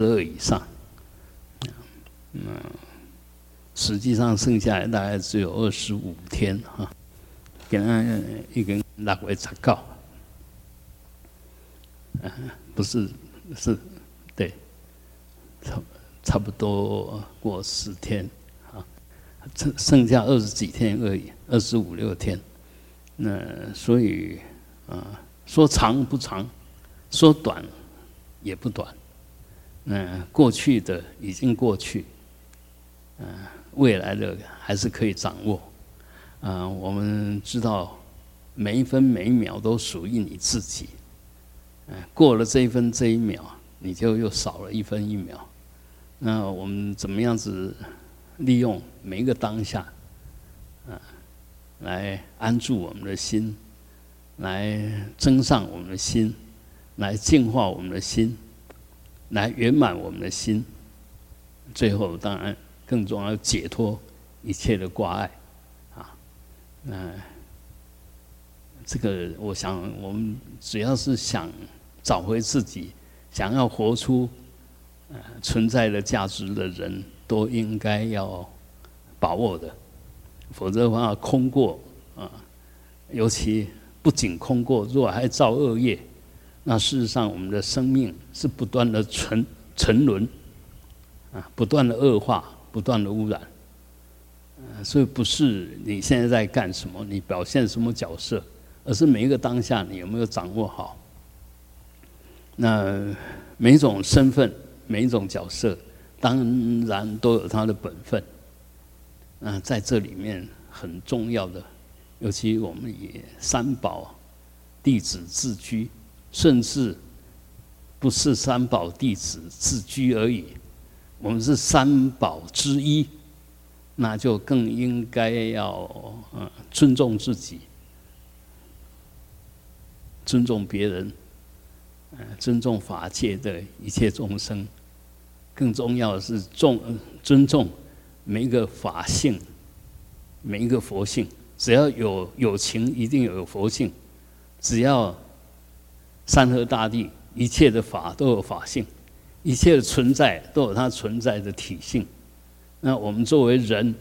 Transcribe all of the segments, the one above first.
十二以上，嗯，实际上剩下来大概只有二十五天哈，给他一根拉回查告，嗯，不是是，对，差差不多过十天啊，剩剩下二十几天而已，二十五六天，那所以啊，说长不长，说短也不短。嗯，过去的已经过去，嗯，未来的还是可以掌握。啊，我们知道每一分每一秒都属于你自己。嗯，过了这一分这一秒，你就又少了一分一秒。那我们怎么样子利用每一个当下，啊，来安住我们的心，来增上我们的心，来净化我们的心。来圆满我们的心，最后当然更重要，解脱一切的挂碍，啊，嗯这个我想，我们只要是想找回自己，想要活出呃存在的价值的人，都应该要把握的，否则的话空过啊，尤其不仅空过，如果还造恶业。那事实上，我们的生命是不断的沉沉沦，啊，不断的恶化，不断的污染，所以不是你现在在干什么，你表现什么角色，而是每一个当下你有没有掌握好。那每一种身份，每一种角色，当然都有它的本分。那在这里面很重要的，尤其我们以三宝弟子自居。甚至不是三宝弟子自居而已，我们是三宝之一，那就更应该要嗯尊重自己，尊重别人，嗯尊重法界的一切众生，更重要的是重尊重每一个法性，每一个佛性，只要有有情，一定有佛性，只要。山河大地，一切的法都有法性，一切的存在都有它存在的体性。那我们作为人，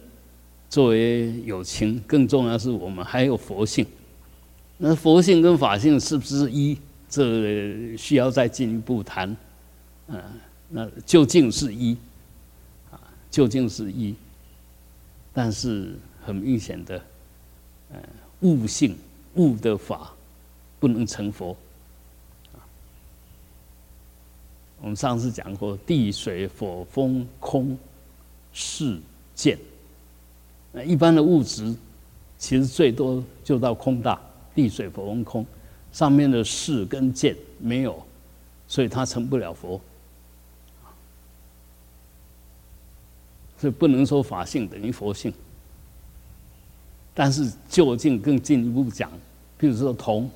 作为有情，更重要是我们还有佛性。那佛性跟法性是不是一？这需要再进一步谈。嗯，那究竟是一？啊，究竟是一？但是很明显的，嗯，悟性悟的法不能成佛。我们上次讲过，地水火风空世见。那一般的物质，其实最多就到空大，地水火风空，上面的世跟见没有，所以它成不了佛。所以不能说法性等于佛性。但是究竟更进一步讲，譬如说铜，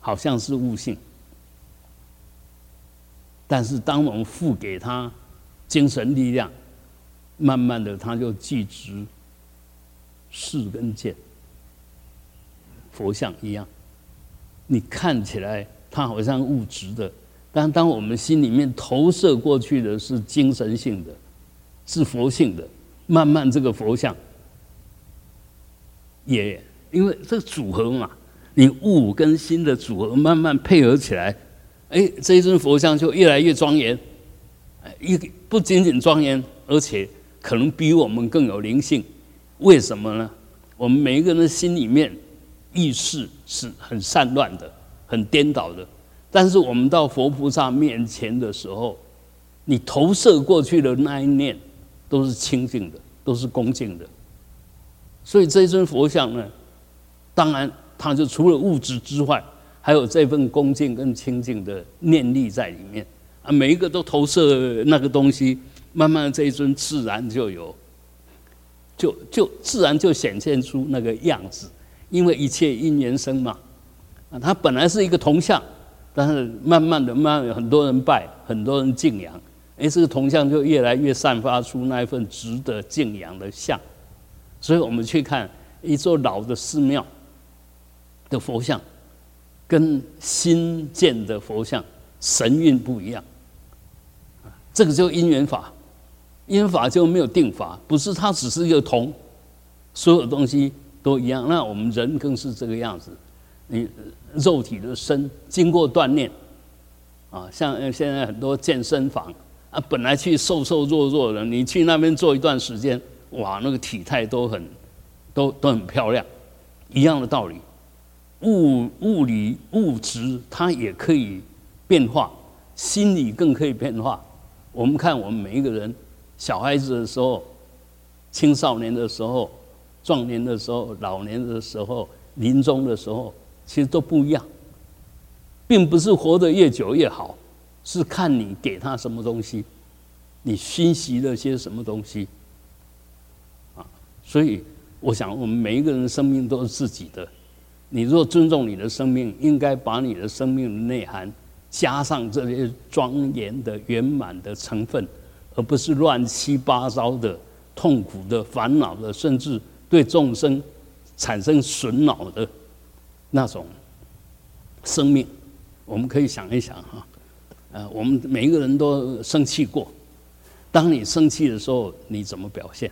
好像是物性。但是，当我们付给他精神力量，慢慢的，他就具直视跟见，佛像一样。你看起来它好像物质的，但当我们心里面投射过去的是精神性的，是佛性的，慢慢这个佛像也因为这个组合嘛，你物跟心的组合慢慢配合起来。哎，这一尊佛像就越来越庄严，一不仅仅庄严，而且可能比我们更有灵性。为什么呢？我们每一个人的心里面意识是很散乱的，很颠倒的。但是我们到佛菩萨面前的时候，你投射过去的那一念都是清净的，都是恭敬的。所以这一尊佛像呢，当然它就除了物质之外。还有这份恭敬跟清净的念力在里面啊，每一个都投射那个东西，慢慢这一尊自然就有，就就自然就显现出那个样子。因为一切因缘生嘛，啊，它本来是一个铜像，但是慢慢的，慢慢很多人拜，很多人敬仰，哎，这个铜像就越来越散发出那一份值得敬仰的像。所以我们去看一座老的寺庙的佛像。跟新建的佛像神韵不一样，这个就因缘法，因缘法就没有定法，不是它只是一个同，所有东西都一样。那我们人更是这个样子，你肉体的身经过锻炼，啊，像现在很多健身房啊，本来去瘦瘦弱弱的，你去那边做一段时间，哇，那个体态都很都都很漂亮，一样的道理。物物理物质它也可以变化，心理更可以变化。我们看我们每一个人，小孩子的时候、青少年的时候、壮年的时候、老年的时候、临终的时候，其实都不一样，并不是活得越久越好，是看你给他什么东西，你熏习了些什么东西。啊，所以我想，我们每一个人生命都是自己的。你若尊重你的生命，应该把你的生命的内涵加上这些庄严的、圆满的成分，而不是乱七八糟的、痛苦的、烦恼的，甚至对众生产生损恼的那种生命。我们可以想一想哈，呃，我们每一个人都生气过。当你生气的时候，你怎么表现？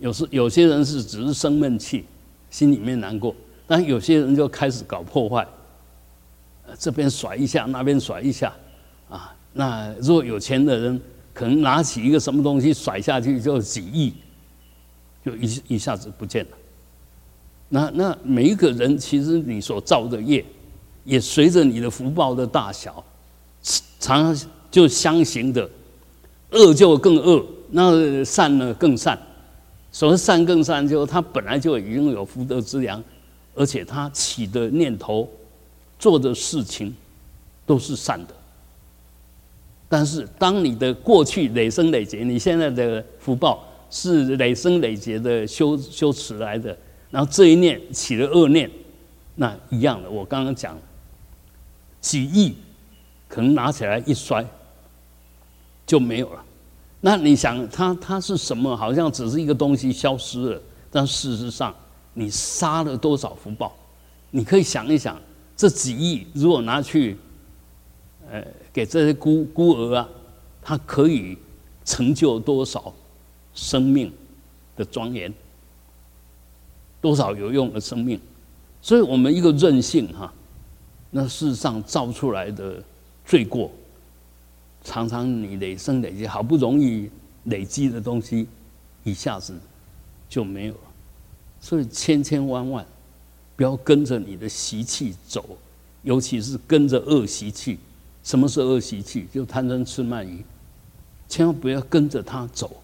有时有些人是只是生闷气，心里面难过。但有些人就开始搞破坏，这边甩一下，那边甩一下，啊，那如果有钱的人可能拿起一个什么东西甩下去就几亿，就一一下子不见了。那那每一个人其实你所造的业，也随着你的福报的大小，常常就相形的，恶就更恶，那善呢更善。所谓善更善，就他本来就已经有福德之良。而且他起的念头、做的事情都是善的。但是，当你的过去累生累劫，你现在的福报是累生累劫的修修持来的，然后这一念起了恶念，那一样的。我刚刚讲几亿，可能拿起来一摔就没有了。那你想，它它是什么？好像只是一个东西消失了，但事实上。你杀了多少福报？你可以想一想，这几亿如果拿去，呃，给这些孤孤儿啊，他可以成就多少生命的庄严？多少有用的生命？所以我们一个任性哈，那事实上造出来的罪过，常常你累生累积，好不容易累积的东西，一下子就没有。所以千千万万，不要跟着你的习气走，尤其是跟着恶习气。什么是恶习气？就贪嗔痴慢疑，千万不要跟着他走。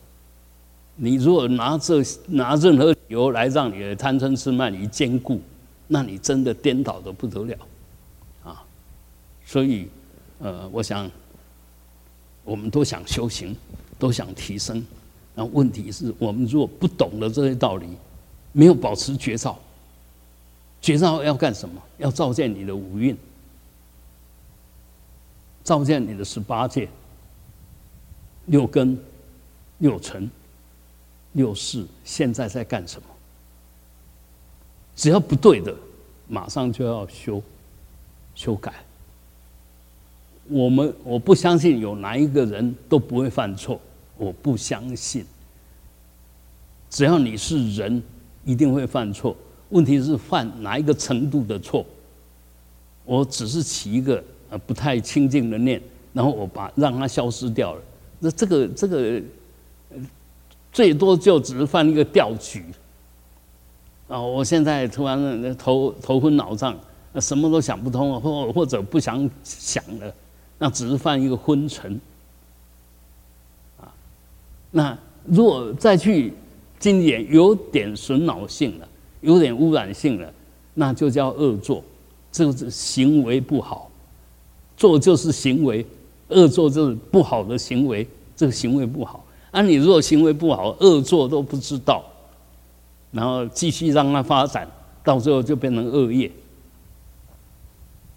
你如果拿这拿任何理由来让你的贪嗔痴慢疑坚固，那你真的颠倒的不得了啊！所以，呃，我想，我们都想修行，都想提升，那问题是我们如果不懂得这些道理。没有保持绝招，绝招要干什么？要照见你的五蕴，照见你的十八界、六根、六尘、六识，现在在干什么？只要不对的，马上就要修、修改。我们我不相信有哪一个人都不会犯错，我不相信。只要你是人。一定会犯错，问题是犯哪一个程度的错？我只是起一个呃不太清净的念，然后我把让它消失掉了。那这个这个最多就只是犯一个调举啊！我现在突然头头昏脑胀，什么都想不通，或或者不想想了，那只是犯一个昏沉啊。那如果再去。经典有点损脑性了，有点污染性了，那就叫恶作，这个是行为不好，做就是行为，恶作就是不好的行为，这个行为不好。啊，你如果行为不好，恶作都不知道，然后继续让它发展，到最后就变成恶业，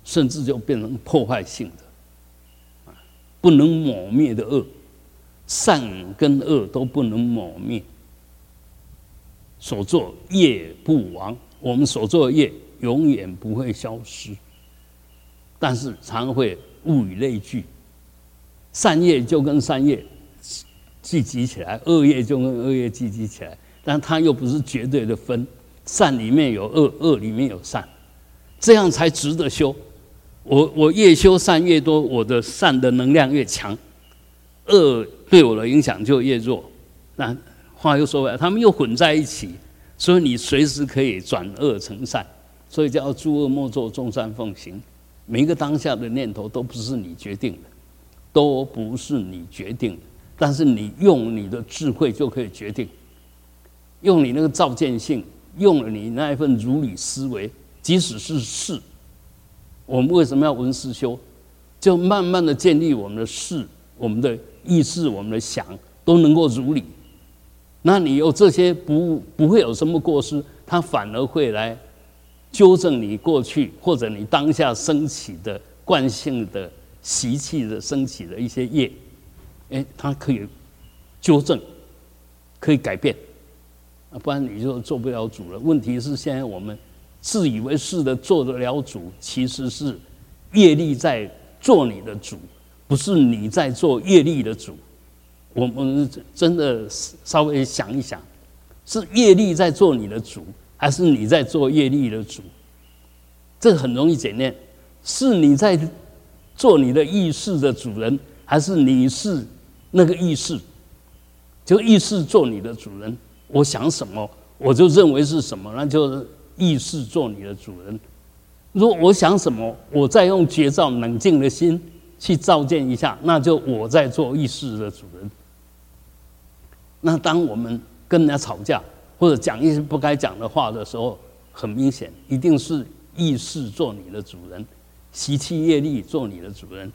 甚至就变成破坏性的，不能抹灭的恶，善跟恶都不能抹灭。所作业不亡，我们所作的业永远不会消失，但是常会物以类聚，善业就跟善业聚集起来，恶业就跟恶业聚集起来，但它又不是绝对的分，善里面有恶，恶里面有善，这样才值得修。我我越修善越多，我的善的能量越强，恶对我的影响就越弱。那话又说回来，他们又混在一起，所以你随时可以转恶成善，所以叫诸恶莫作，众善奉行。每一个当下的念头都不是你决定的。都不是你决定的，但是你用你的智慧就可以决定，用你那个照见性，用了你那一份如理思维，即使是事，我们为什么要闻思修？就慢慢的建立我们的事，我们的意识，我们的想都能够如理。那你有这些不不会有什么过失，他反而会来纠正你过去或者你当下升起的惯性的。习气的升起的一些业，哎，它可以纠正，可以改变，啊，不然你就做不了主了。问题是现在我们自以为是的做得了主，其实是业力在做你的主，不是你在做业力的主。我们真的稍微想一想，是业力在做你的主，还是你在做业力的主？这很容易检验，是你在。做你的意识的主人，还是你是那个意识？就意识做你的主人，我想什么我就认为是什么，那就是意识做你的主人。如果我想什么，我再用绝照冷静的心去照见一下，那就我在做意识的主人。那当我们跟人家吵架或者讲一些不该讲的话的时候，很明显，一定是意识做你的主人。习气业力做你的主人，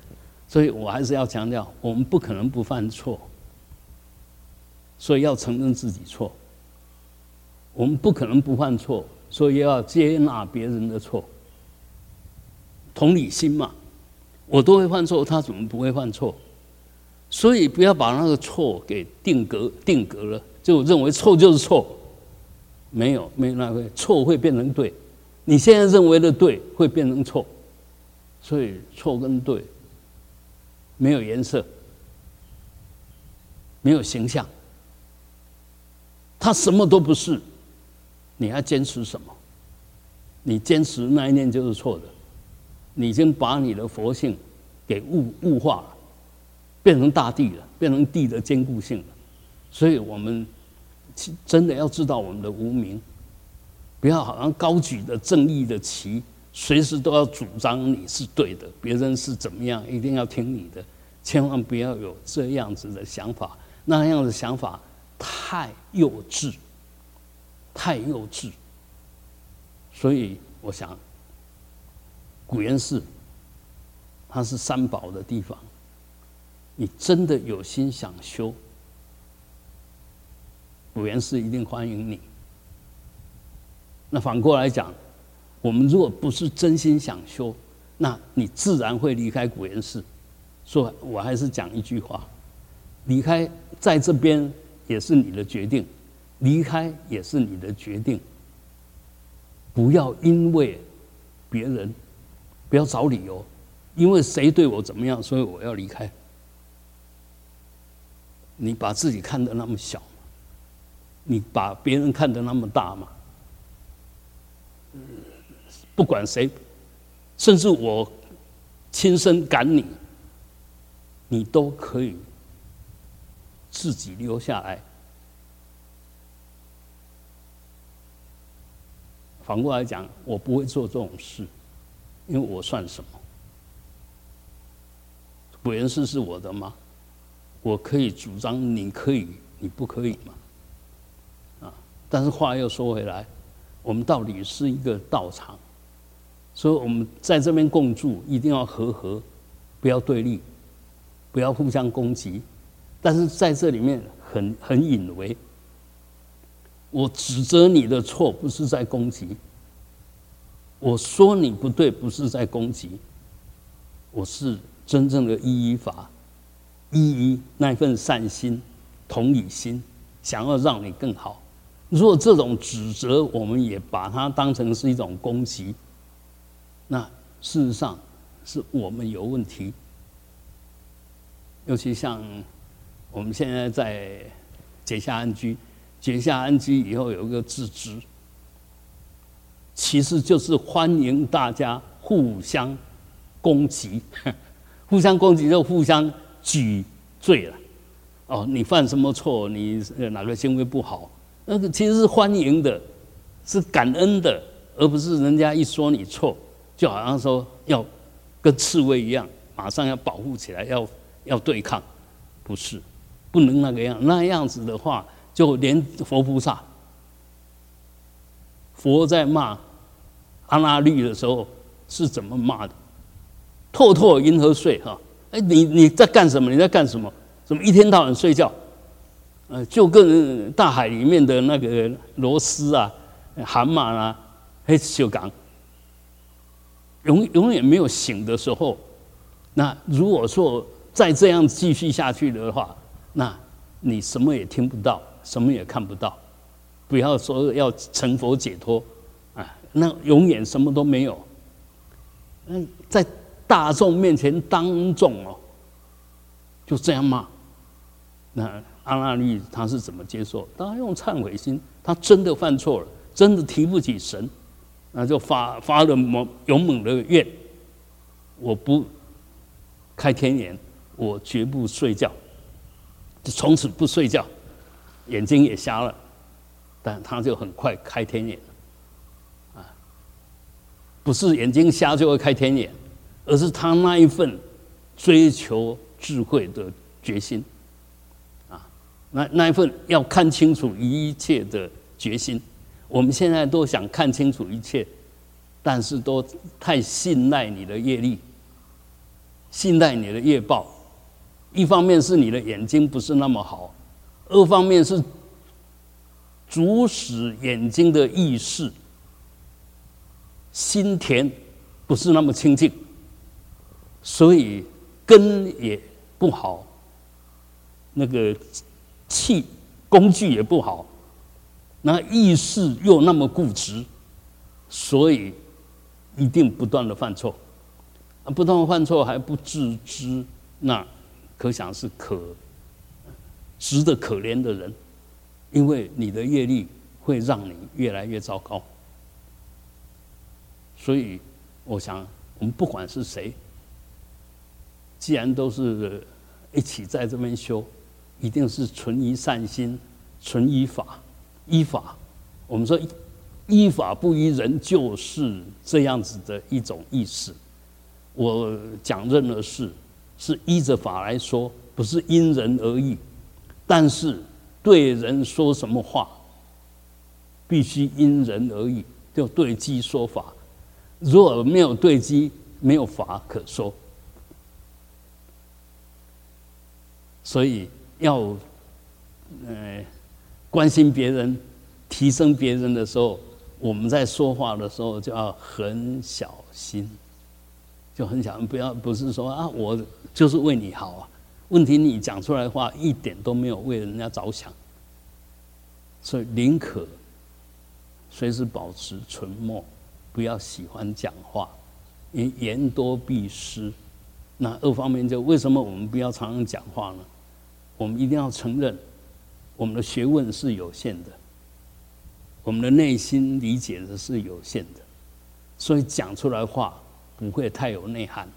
所以我还是要强调，我们不可能不犯错，所以要承认自己错。我们不可能不犯错，所以要接纳别人的错。同理心嘛，我都会犯错，他怎么不会犯错？所以不要把那个错给定格定格了，就认为错就是错，没有没有那个错会变成对，你现在认为的对会变成错。所以错跟对没有颜色，没有形象，他什么都不是，你还坚持什么？你坚持那一念就是错的，你已经把你的佛性给物物化了，变成大地了，变成地的坚固性了。所以我们真的要知道我们的无名，不要好像高举的正义的旗。随时都要主张你是对的，别人是怎么样，一定要听你的，千万不要有这样子的想法。那样的想法太幼稚，太幼稚。所以我想，古岩寺它是三宝的地方，你真的有心想修，古岩寺一定欢迎你。那反过来讲。我们如果不是真心想修，那你自然会离开古岩寺。说，我还是讲一句话：离开在这边也是你的决定，离开也是你的决定。不要因为别人，不要找理由，因为谁对我怎么样，所以我要离开。你把自己看得那么小，你把别人看得那么大吗？不管谁，甚至我亲身赶你，你都可以自己留下来。反过来讲，我不会做这种事，因为我算什么？古人寺是我的吗？我可以主张，你可以，你不可以吗？啊！但是话又说回来，我们到底是一个道场。所以我们在这边共住，一定要和和，不要对立，不要互相攻击。但是在这里面很很隐微，我指责你的错，不是在攻击；我说你不对，不是在攻击。我是真正的依依法，依依那份善心、同理心，想要让你更好。如果这种指责，我们也把它当成是一种攻击。那事实上是我们有问题，尤其像我们现在在结下安居，结下安居以后有一个自知，其实就是欢迎大家互相攻击，互相攻击就互相举罪了。哦，你犯什么错？你哪个行为不好？那个其实是欢迎的，是感恩的，而不是人家一说你错，就好像说要跟刺猬一样，马上要保护起来，要要对抗，不是，不能那个样。那样子的话，就连佛菩萨，佛在骂阿那律的时候是怎么骂的？透透银河睡哈，哎，你你在干什么？你在干什么？怎么一天到晚睡觉？呃，就跟大海里面的那个螺丝啊、蛤蟆啊、黑小港，永永远没有醒的时候。那如果说再这样继续下去的话，那你什么也听不到，什么也看不到。不要说要成佛解脱啊，那永远什么都没有。嗯，在大众面前当众哦，就这样骂。那阿拉律他是怎么接受？当然用忏悔心，他真的犯错了，真的提不起神，那就发发了猛勇猛的愿，我不开天眼，我绝不睡觉，就从此不睡觉，眼睛也瞎了，但他就很快开天眼，啊，不是眼睛瞎就会开天眼，而是他那一份追求智慧的决心。啊那那一份要看清楚一切的决心，我们现在都想看清楚一切，但是都太信赖你的业力，信赖你的业报。一方面是你的眼睛不是那么好，二方面是主使眼睛的意识，心田不是那么清净，所以根也不好，那个。气工具也不好，那意识又那么固执，所以一定不断的犯错，啊，不断犯错还不自知，那可想是可值得可怜的人，因为你的业力会让你越来越糟糕。所以我想，我们不管是谁，既然都是一起在这边修。一定是存于善心，存于法，依法。我们说依法不依人，就是这样子的一种意思。我讲任何事是依着法来说，不是因人而异。但是对人说什么话，必须因人而异，就对机说法。如果没有对机，没有法可说。所以。要，呃，关心别人、提升别人的时候，我们在说话的时候就要很小心，就很小心，不要不是说啊，我就是为你好啊。问题你讲出来的话一点都没有为人家着想，所以宁可随时保持沉默，不要喜欢讲话，因言多必失。那二方面就为什么我们不要常常讲话呢？我们一定要承认，我们的学问是有限的，我们的内心理解的是有限的，所以讲出来话不会太有内涵。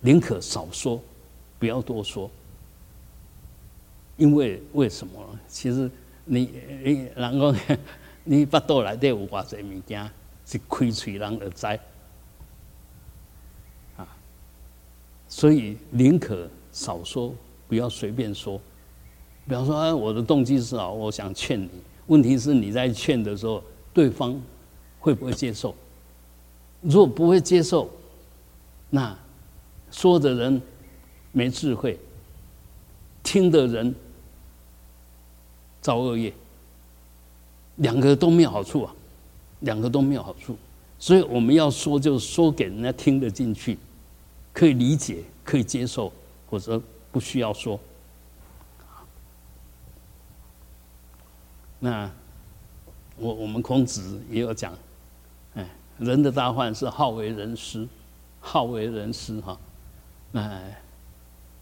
宁可少说，不要多说。因为为什么？其实你你人讲，你巴肚内底有偌济物件是开嘴人而知啊，所以宁可少说。不要随便说，比方说，哎，我的动机是啊，我想劝你。问题是你在劝的时候，对方会不会接受？如果不会接受，那说的人没智慧，听的人造恶业，两个都没有好处啊，两个都没有好处。所以我们要说，就说给人家听得进去，可以理解，可以接受，或者。不需要说。那我我们孔子也有讲，哎，人的大患是好为人师，好为人师哈。那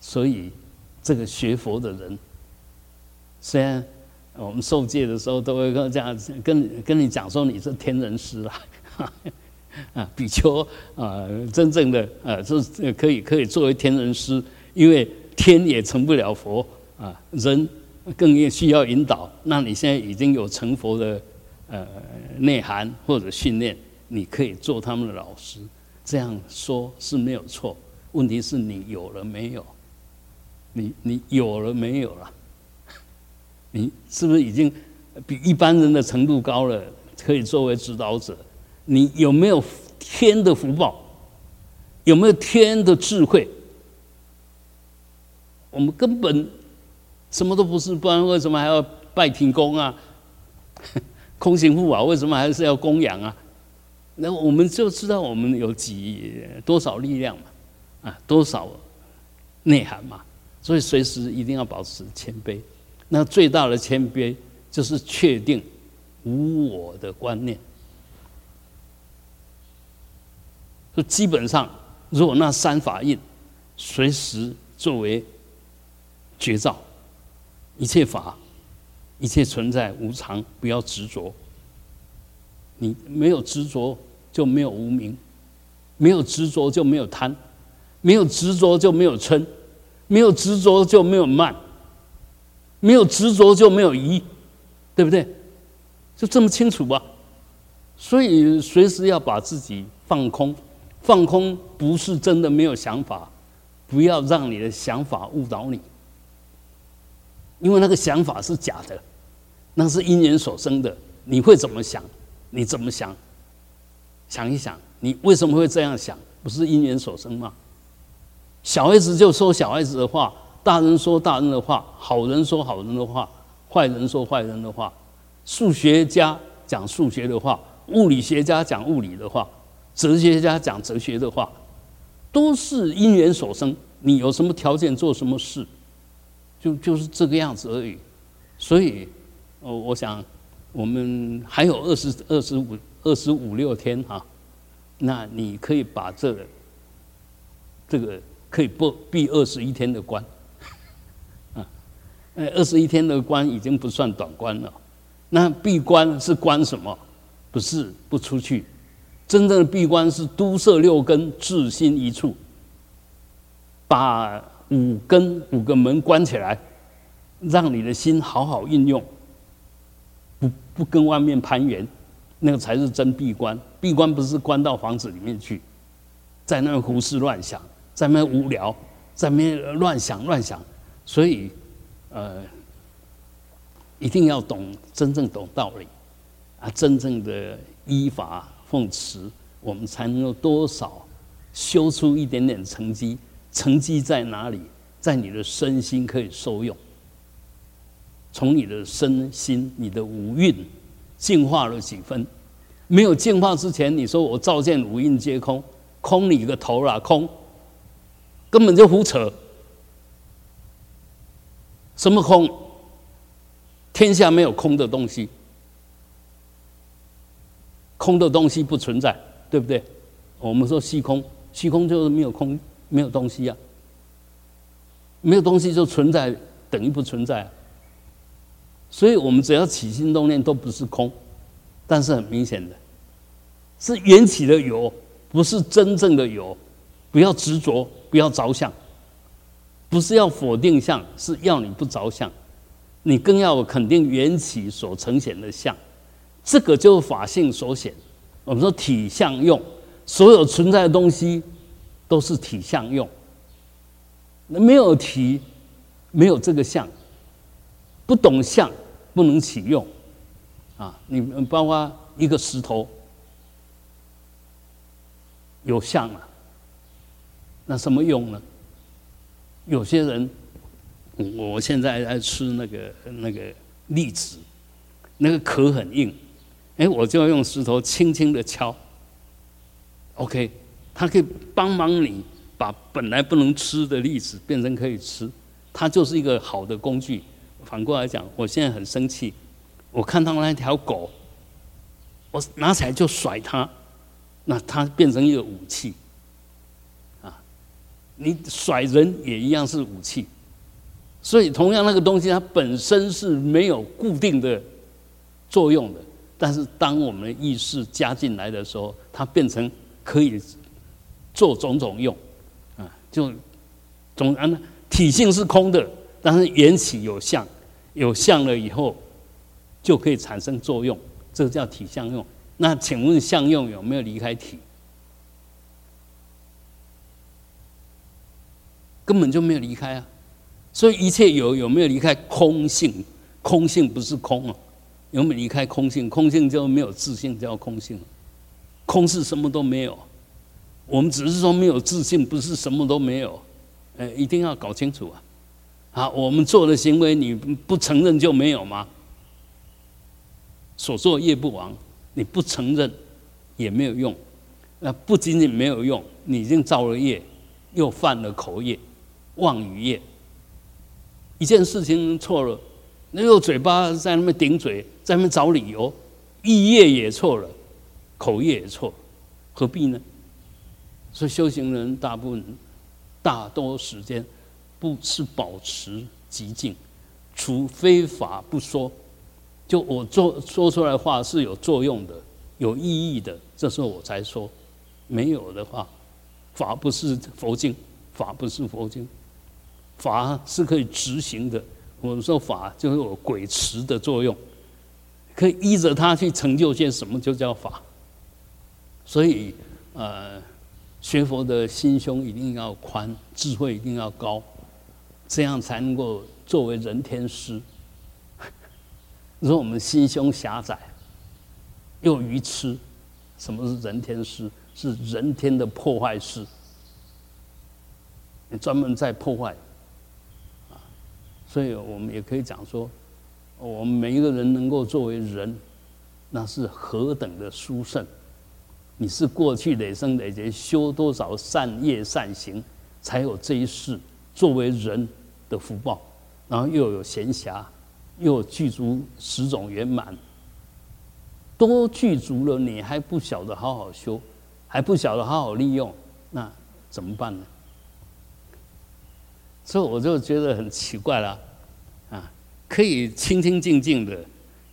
所以这个学佛的人，虽然我们受戒的时候都会跟这样跟跟你讲说你是天人师啦，啊，比丘啊，真正的啊，是可以可以作为天人师，因为天也成不了佛啊，人更也需要引导。那你现在已经有成佛的呃内涵或者训练，你可以做他们的老师。这样说是没有错，问题是你有了没有？你你有了没有了？你是不是已经比一般人的程度高了？可以作为指导者？你有没有天的福报？有没有天的智慧？我们根本什么都不是，不然为什么还要拜天公啊？空行护法为什么还是要供养啊？那我们就知道我们有几多少力量嘛，啊，多少内涵嘛，所以随时一定要保持谦卑。那最大的谦卑就是确定无我的观念。就基本上，如果那三法印随时作为绝招，一切法，一切存在无常，不要执着。你没有执着，就没有无名；没有执着，就没有贪；没有执着，就没有嗔；没有执着，就没有慢；没有执着，就没有疑，对不对？就这么清楚吧。所以随时要把自己放空，放空不是真的没有想法，不要让你的想法误导你，因为那个想法是假的，那是因缘所生的，你会怎么想？你怎么想？想一想，你为什么会这样想？不是因缘所生吗？小孩子就说小孩子的话，大人说大人的话，好人说好人的话，坏人说坏人的话，数学家讲数学的话，物理学家讲物理的话，哲学家讲哲学的话，都是因缘所生。你有什么条件做什么事，就就是这个样子而已。所以，哦，我想。我们还有二十二十五二十五六天哈，那你可以把这个这个可以不闭二十一天的关，啊，二十一天的关已经不算短关了。那闭关是关什么？不是不出去，真正的闭关是都摄六根，至心一处，把五根五个门关起来，让你的心好好运用。不不跟外面攀缘，那个才是真闭关。闭关不是关到房子里面去，在那胡思乱想，在那无聊，在那乱想乱想。所以，呃，一定要懂真正懂道理啊，真正的依法奉持，我们才能够多少修出一点点成绩。成绩在哪里？在你的身心可以受用。从你的身心、你的五蕴净化了几分？没有净化之前，你说我照见五蕴皆空，空你个头啦！空，根本就胡扯。什么空？天下没有空的东西，空的东西不存在，对不对？我们说虚空，虚空就是没有空，没有东西啊。没有东西就存在，等于不存在。所以我们只要起心动念都不是空，但是很明显的，是缘起的有，不是真正的有。不要执着，不要着相，不是要否定相，是要你不着相。你更要肯定缘起所呈现的相，这个就是法性所显。我们说体相用，所有存在的东西都是体相用。那没有体，没有这个相，不懂相。不能启用，啊，你们包括一个石头有相了，那什么用呢？有些人，我现在在吃那个那个栗子，那个壳很硬，哎，我就要用石头轻轻的敲，OK，它可以帮忙你把本来不能吃的栗子变成可以吃，它就是一个好的工具。反过来讲，我现在很生气，我看到那条狗，我拿起来就甩它，那它变成一个武器，啊，你甩人也一样是武器。所以，同样那个东西，它本身是没有固定的作用的。但是，当我们的意识加进来的时候，它变成可以做种种用，啊，就总啊，体性是空的，但是缘起有相，有相了以后，就可以产生作用，这叫体相用。那请问相用有没有离开体？根本就没有离开啊！所以一切有有没有离开空性？空性不是空啊，有没有离开空性？空性就没有自信，叫空性。空是什么都没有，我们只是说没有自信，不是什么都没有。哎，一定要搞清楚啊！啊，我们做的行为你不承认就没有吗？所作业不亡，你不承认也没有用。那不仅仅没有用，你已经造了业，又犯了口业、妄语业。一件事情错了，那又嘴巴在那边顶嘴，在那边找理由，意业也错了，口业也错，何必呢？所以修行人大部分、大多时间不是保持极静，除非法不说，就我做说出来话是有作用的、有意义的，这时候我才说；没有的话，法不是佛经，法不是佛经。法是可以执行的，我们说法就是有鬼持的作用，可以依着它去成就些什么，就叫法。所以，呃，学佛的心胸一定要宽，智慧一定要高，这样才能够作为人天师。如果我们心胸狭窄，又愚痴，什么是人天师？是人天的破坏师，你专门在破坏。啊所以我们也可以讲说，我们每一个人能够作为人，那是何等的殊胜！你是过去累生累劫修多少善业善行，才有这一世作为人的福报，然后又有闲暇，又具足十种圆满，都具足了，你还不晓得好好修，还不晓得好好利用，那怎么办呢？所以我就觉得很奇怪了，啊，可以清清净净的，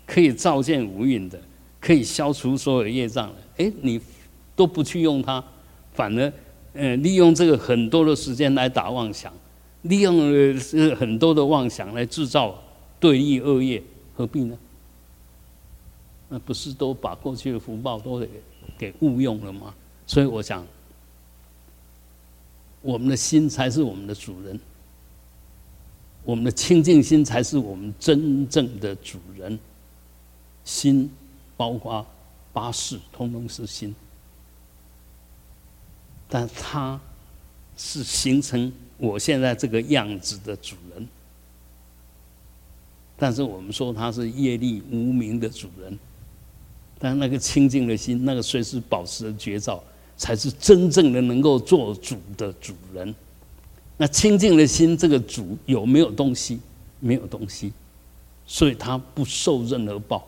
可以照见无蕴的，可以消除所有业障的，哎，你都不去用它，反而，呃，利用这个很多的时间来打妄想，利用呃很多的妄想来制造对立恶业，何必呢？那不是都把过去的福报都给给误用了吗？所以我想，我们的心才是我们的主人。我们的清净心才是我们真正的主人。心包括八事，通通是心，但它是形成我现在这个样子的主人。但是我们说他是业力无名的主人，但那个清净的心，那个随时保持的觉照，才是真正的能够做主的主人。那清净的心，这个主有没有东西？没有东西，所以他不受任何报。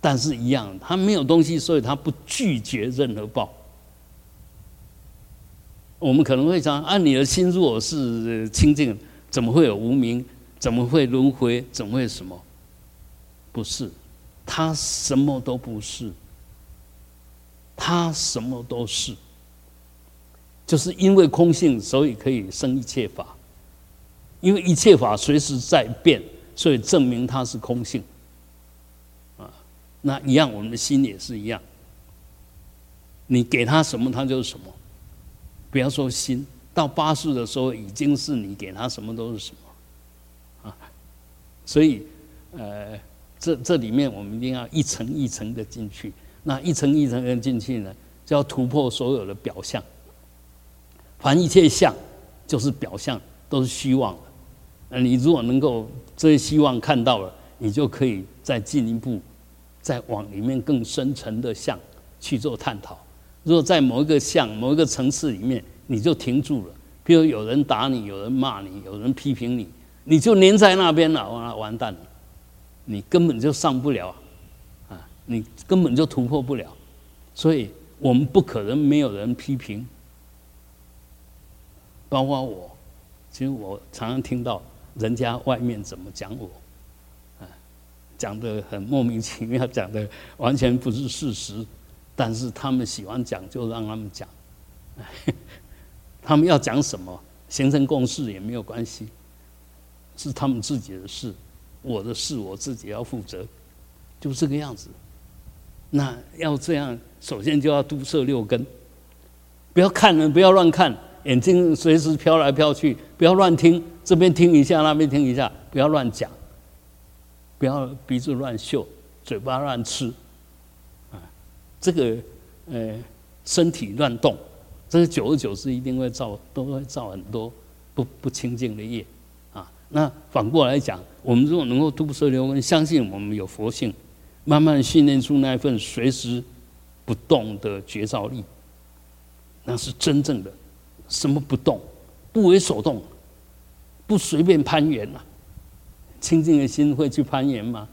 但是，一样，他没有东西，所以他不拒绝任何报。我们可能会想：按你的心，如果是清净，怎么会有无名？怎么会轮回？怎么会什么？不是，他什么都不是，他什么都是。就是因为空性，所以可以生一切法。因为一切法随时在变，所以证明它是空性。啊，那一样，我们的心也是一样。你给他什么，他就是什么。不要说心，到八世的时候，已经是你给他什么都是什么。啊，所以，呃，这这里面我们一定要一层一层的进去。那一层一层的进去呢，就要突破所有的表象。凡一切相，就是表象，都是虚妄的。那你如果能够这些希望看到了，你就可以再进一步，再往里面更深层的相去做探讨。如果在某一个项、某一个层次里面，你就停住了，比如有人打你，有人骂你，有人批评你，你就黏在那边了，完了完蛋了，你根本就上不了啊，你根本就突破不了。所以我们不可能没有人批评。包括我，其实我常常听到人家外面怎么讲我，啊，讲的很莫名其妙，讲的完全不是事实，但是他们喜欢讲，就让他们讲，他们要讲什么，形成共识也没有关系，是他们自己的事，我的事我自己要负责，就这个样子。那要这样，首先就要堵塞六根，不要看人，不要乱看。眼睛随时飘来飘去，不要乱听，这边听一下，那边听一下，不要乱讲，不要鼻子乱嗅，嘴巴乱吃，这个呃身体乱动，这个久而久之一定会造，都会造很多不不清净的业，啊，那反过来讲，我们如果能够度舍流根，相信我们有佛性，慢慢训练出那一份随时不动的觉照力，那是真正的。什么不动，不为所动，不随便攀缘呐？清净的心会去攀岩吗？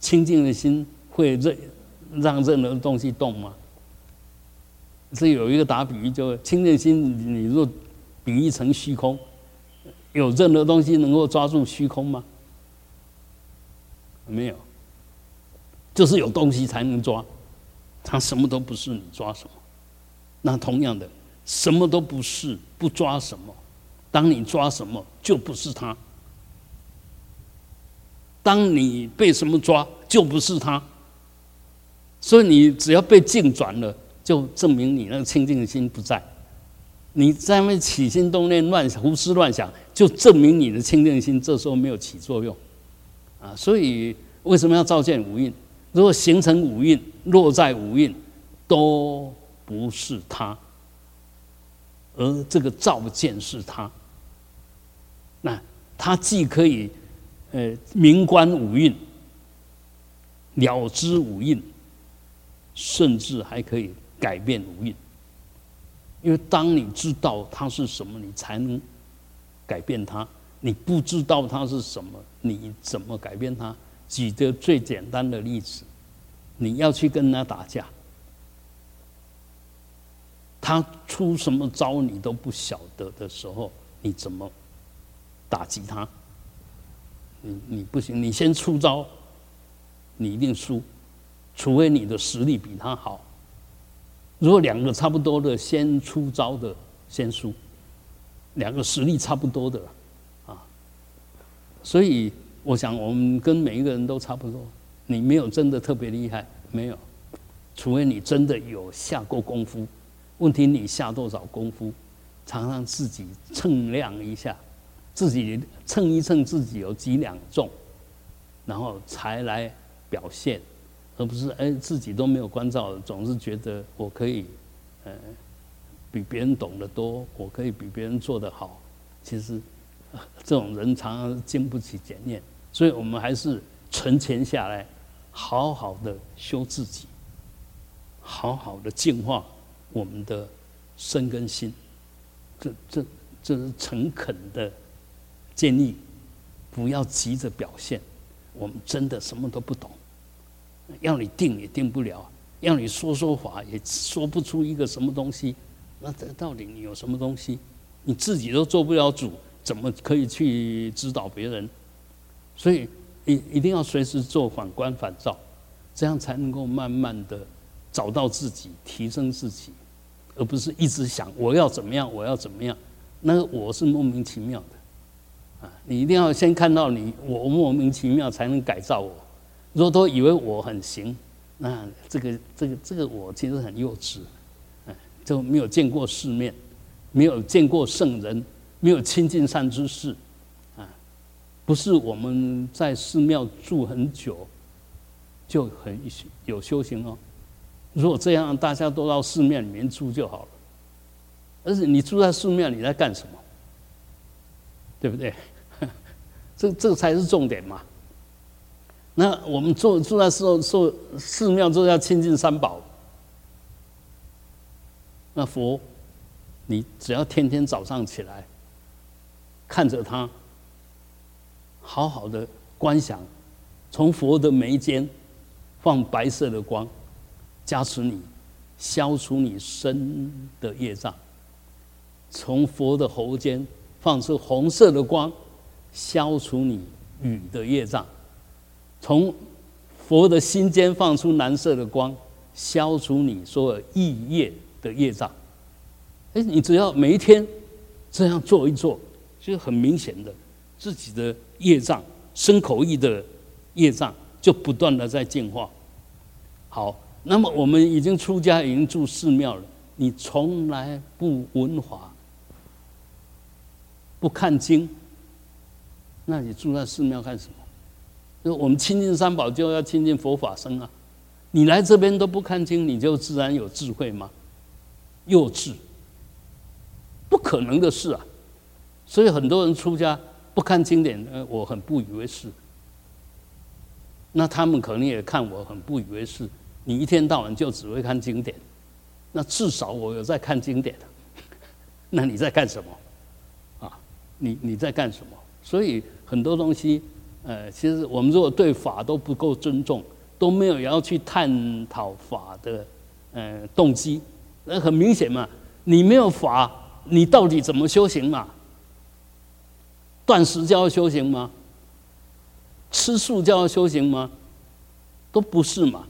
清净的心会任让任何东西动吗？这有一个打比喻，就清净心，你若比喻成虚空，有任何东西能够抓住虚空吗？没有，就是有东西才能抓，它什么都不是，你抓什么？那同样的。什么都不是，不抓什么。当你抓什么，就不是他；当你被什么抓，就不是他。所以你只要被境转了，就证明你那个清净心不在。你在那起心动念、乱胡思乱想，就证明你的清净心这时候没有起作用。啊，所以为什么要照见五蕴？如果形成五蕴，落在五蕴，都不是他。而这个照见是他，那他既可以呃明观五蕴，了知五蕴，甚至还可以改变五蕴。因为当你知道它是什么，你才能改变它。你不知道它是什么，你怎么改变它？举个最简单的例子，你要去跟他打架。他出什么招你都不晓得的时候，你怎么打击他？你你不行，你先出招，你一定输，除非你的实力比他好。如果两个差不多的，先出招的先输，两个实力差不多的啊。所以我想，我们跟每一个人都差不多。你没有真的特别厉害，没有，除非你真的有下过功夫。问题你下多少功夫，常常自己称量一下，自己称一称自己有几两重，然后才来表现，而不是哎自己都没有关照，总是觉得我可以，呃，比别人懂得多，我可以比别人做得好。其实这种人常常经不起检验，所以我们还是存钱下来，好好的修自己，好好的净化。我们的身跟心，这这这是诚恳的建议，不要急着表现。我们真的什么都不懂，要你定也定不了，要你说说法也说不出一个什么东西。那这到底你有什么东西？你自己都做不了主，怎么可以去指导别人？所以一一定要随时做反观反照，这样才能够慢慢的找到自己，提升自己。而不是一直想我要怎么样，我要怎么样，那个我是莫名其妙的，啊，你一定要先看到你我莫名其妙才能改造我。如果都以为我很行，那这个这个这个我其实很幼稚，哎，就没有见过世面，没有见过圣人，没有亲近善知识，啊，不是我们在寺庙住很久就很有修行哦。如果这样，大家都到寺庙里面住就好了。而且你住在寺庙，你在干什么？对不对？这这才是重点嘛。那我们住住在寺寺寺庙，就要亲近三宝。那佛，你只要天天早上起来，看着他，好好的观想，从佛的眉间放白色的光。加持你，消除你身的业障，从佛的喉间放出红色的光，消除你语的业障；从佛的心间放出蓝色的光，消除你所有异业的业障。哎，你只要每一天这样做一做，就很明显的自己的业障、身口意的业障就不断的在净化。好，那么我们已经出家，已经住寺庙了。你从来不闻法，不看经，那你住在寺庙干什么？就我们亲近三宝，就要亲近佛法僧啊！你来这边都不看经，你就自然有智慧吗？幼稚，不可能的事啊！所以很多人出家不看经典，呃，我很不以为是。那他们可能也看我很不以为是。你一天到晚就只会看经典。那至少我有在看经典的，那你在干什么？啊，你你在干什么？所以很多东西，呃，其实我们如果对法都不够尊重，都没有要去探讨法的呃动机，那很明显嘛，你没有法，你到底怎么修行嘛？断食就要修行吗？吃素就要修行吗？都不是嘛。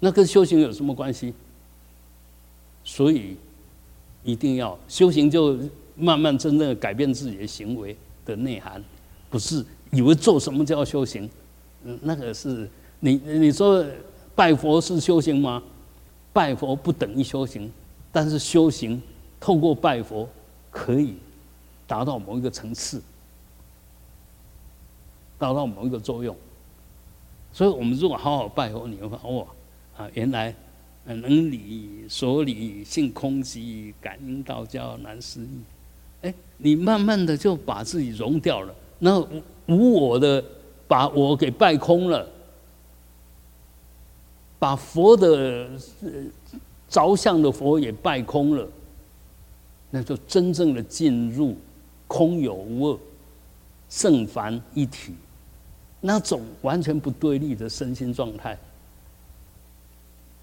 那跟修行有什么关系？所以一定要修行，就慢慢真正的改变自己的行为的内涵，不是以为做什么叫修行。嗯，那个是你你说拜佛是修行吗？拜佛不等于修行，但是修行透过拜佛可以达到某一个层次，达到某一个作用。所以我们如果好好拜佛，你会发现哇。啊，原来能理所理性空寂，感应道交难思议。哎，你慢慢的就把自己融掉了，那无我的把我给败空了，把佛的着相的佛也败空了，那就真正的进入空有无二、圣凡一体那种完全不对立的身心状态。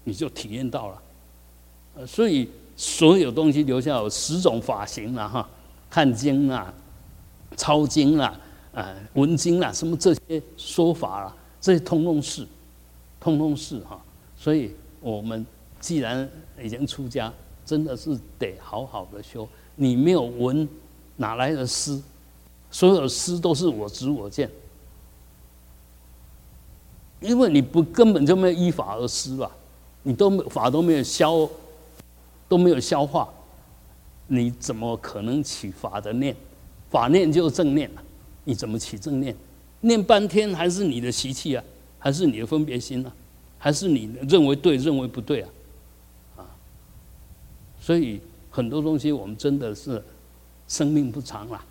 你就体验到了，呃，所以所有东西留下有十种发型了哈，看经啊，抄经啊，啊，闻经啊，什么这些说法啊，这些通通是，通通是哈。所以我们既然已经出家，真的是得好好的修。你没有闻，哪来的诗？所有的诗都是我执我见，因为你不根本就没有依法而施吧。你都没法都没有消，都没有消化，你怎么可能起法的念？法念就是正念了，你怎么起正念？念半天还是你的习气啊？还是你的分别心啊？还是你认为对认为不对啊？啊！所以很多东西我们真的是生命不长了，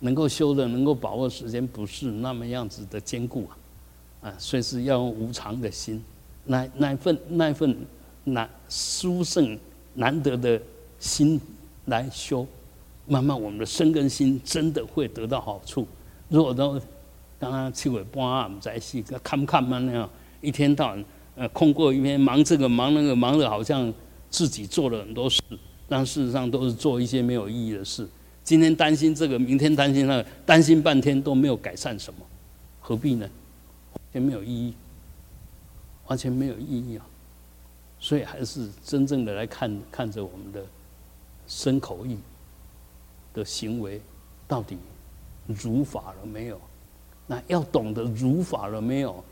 能够修的能够把握时间不是那么样子的坚固啊！啊，所以是要用无常的心。那那份那份难殊胜难得的心来修，慢慢我们的身跟心真的会得到好处。如果都刚刚七尾半啊，在戏看不看嘛那样，一天到晚呃空过一天，忙这个忙那个，忙的好像自己做了很多事，但事实上都是做一些没有意义的事。今天担心这个，明天担心那个，担心半天都没有改善什么，何必呢？也没有意义。完全没有意义啊！所以还是真正的来看看着我们的身口意的行为，到底如法了没有？那要懂得如法了没有？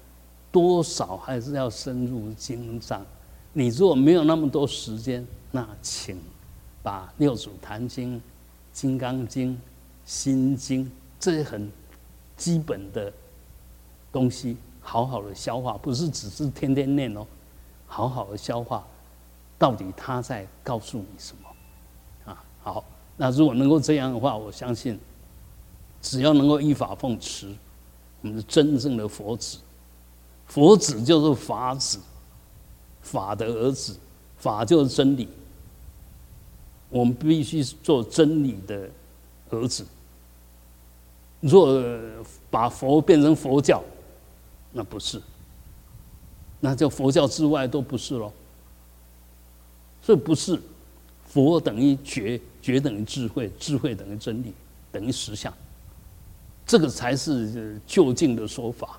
多少还是要深入经藏。你如果没有那么多时间，那请把《六祖坛经》《金刚经》《心经》这些很基本的东西。好好的消化，不是只是天天念哦，好好的消化，到底他在告诉你什么？好，那如果能够这样的话，我相信，只要能够依法奉持，我们是真正的佛子，佛子就是法子，法的儿子，法就是真理，我们必须做真理的儿子。若把佛变成佛教。那不是，那就佛教之外都不是喽。所以不是佛等于觉，觉等于智慧，智慧等于真理，等于实相。这个才是就近的说法。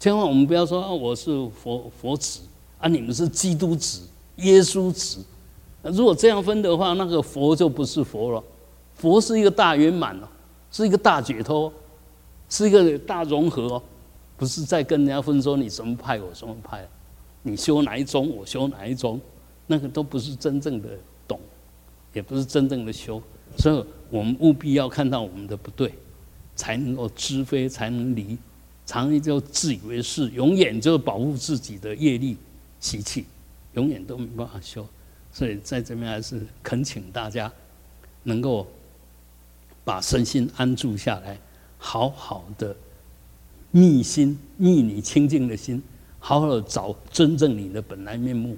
千万我们不要说啊，我是佛佛子啊，你们是基督子、耶稣子。如果这样分的话，那个佛就不是佛了。佛是一个大圆满了，是一个大解脱，是一个大融合哦，不是在跟人家分说你什么派，我什么派，你修哪一宗，我修哪一宗，那个都不是真正的，也不是真正的修。所以我们务必要看到我们的不对，才能够知非，才能离。常人就自以为是，永远就保护自己的业力习气，永远都没办法修。所以在这边还是恳请大家能够把身心安住下来，好好的密心、密你清净的心，好好的找真正你的本来面目，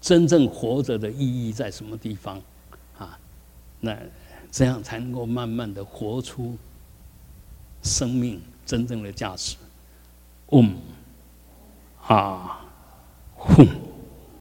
真正活着的意义在什么地方？那这样才能够慢慢的活出生命。真正的价值，嗯，啊，吽。